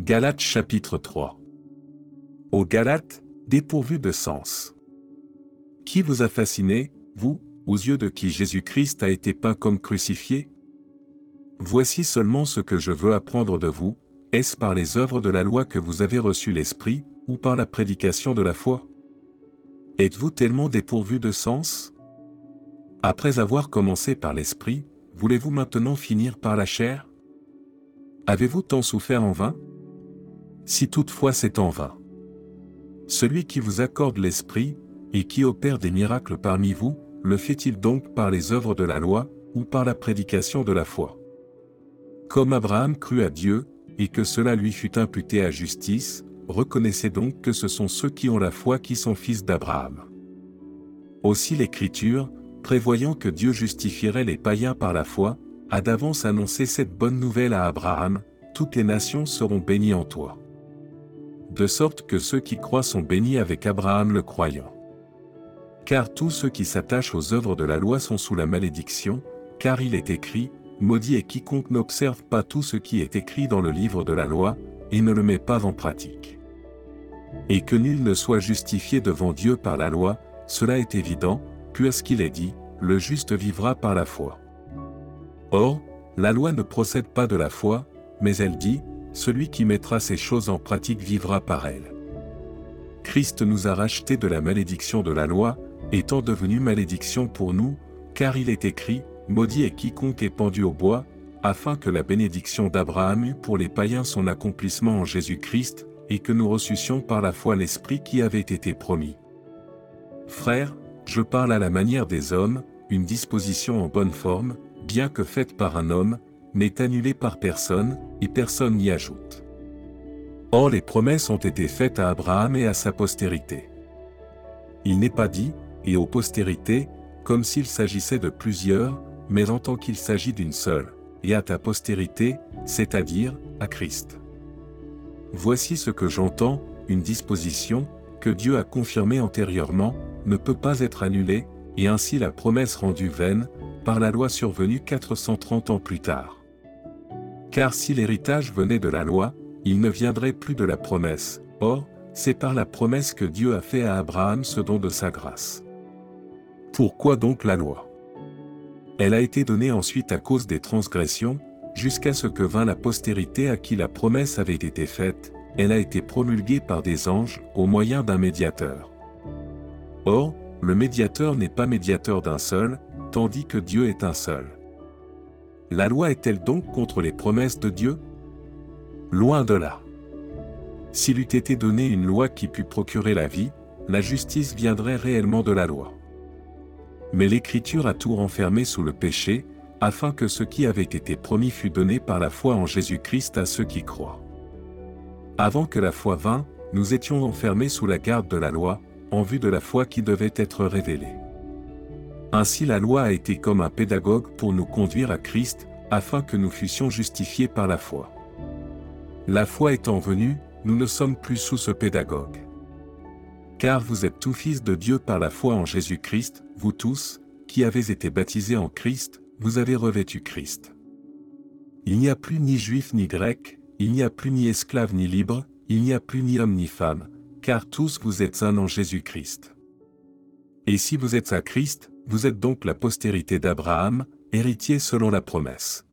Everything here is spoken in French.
Galates chapitre 3 Aux Galates, dépourvus de sens. Qui vous a fasciné, vous, aux yeux de qui Jésus-Christ a été peint comme crucifié? Voici seulement ce que je veux apprendre de vous, est-ce par les œuvres de la loi que vous avez reçu l'Esprit, ou par la prédication de la foi? Êtes-vous tellement dépourvu de sens? Après avoir commencé par l'Esprit, voulez-vous maintenant finir par la chair? Avez-vous tant souffert en vain? Si toutefois c'est en vain. Celui qui vous accorde l'Esprit, et qui opère des miracles parmi vous, le fait-il donc par les œuvres de la loi, ou par la prédication de la foi? Comme Abraham crut à Dieu, et que cela lui fut imputé à justice, reconnaissez donc que ce sont ceux qui ont la foi qui sont fils d'Abraham. Aussi l'Écriture, prévoyant que Dieu justifierait les païens par la foi, a d'avance annoncé cette bonne nouvelle à Abraham, toutes les nations seront bénies en toi. De sorte que ceux qui croient sont bénis avec Abraham le croyant. Car tous ceux qui s'attachent aux œuvres de la loi sont sous la malédiction, car il est écrit, Maudit est quiconque n'observe pas tout ce qui est écrit dans le livre de la loi, et ne le met pas en pratique et que nul ne soit justifié devant Dieu par la loi, cela est évident, puisqu'il est dit, le juste vivra par la foi. Or, la loi ne procède pas de la foi, mais elle dit, celui qui mettra ces choses en pratique vivra par elles. Christ nous a rachetés de la malédiction de la loi, étant devenu malédiction pour nous, car il est écrit, Maudit est quiconque est pendu au bois, afin que la bénédiction d'Abraham eût pour les païens son accomplissement en Jésus-Christ, et que nous reçussions par la foi l'Esprit qui avait été promis. Frères, je parle à la manière des hommes, une disposition en bonne forme, bien que faite par un homme, n'est annulée par personne, et personne n'y ajoute. Or les promesses ont été faites à Abraham et à sa postérité. Il n'est pas dit, et aux postérités, comme s'il s'agissait de plusieurs, mais en tant qu'il s'agit d'une seule, et à ta postérité, c'est-à-dire, à Christ. Voici ce que j'entends, une disposition, que Dieu a confirmée antérieurement, ne peut pas être annulée, et ainsi la promesse rendue vaine, par la loi survenue 430 ans plus tard. Car si l'héritage venait de la loi, il ne viendrait plus de la promesse, or, c'est par la promesse que Dieu a fait à Abraham ce don de sa grâce. Pourquoi donc la loi? Elle a été donnée ensuite à cause des transgressions, jusqu'à ce que vint la postérité à qui la promesse avait été faite, elle a été promulguée par des anges au moyen d'un médiateur. Or, le médiateur n'est pas médiateur d'un seul, tandis que Dieu est un seul. La loi est-elle donc contre les promesses de Dieu? Loin de là. S'il eût été donné une loi qui pût procurer la vie, la justice viendrait réellement de la loi. Mais l'Écriture a tout renfermé sous le péché, afin que ce qui avait été promis fût donné par la foi en Jésus-Christ à ceux qui croient. Avant que la foi vînt, nous étions enfermés sous la garde de la loi, en vue de la foi qui devait être révélée. Ainsi la loi a été comme un pédagogue pour nous conduire à Christ, afin que nous fussions justifiés par la foi. La foi étant venue, nous ne sommes plus sous ce pédagogue. Car vous êtes tous fils de Dieu par la foi en Jésus-Christ, vous tous, qui avez été baptisés en Christ, vous avez revêtu Christ. Il n'y a plus ni juif ni grec, il n'y a plus ni esclave ni libre, il n'y a plus ni homme ni femme, car tous vous êtes un en Jésus-Christ. Et si vous êtes à Christ, vous êtes donc la postérité d'Abraham, héritier selon la promesse.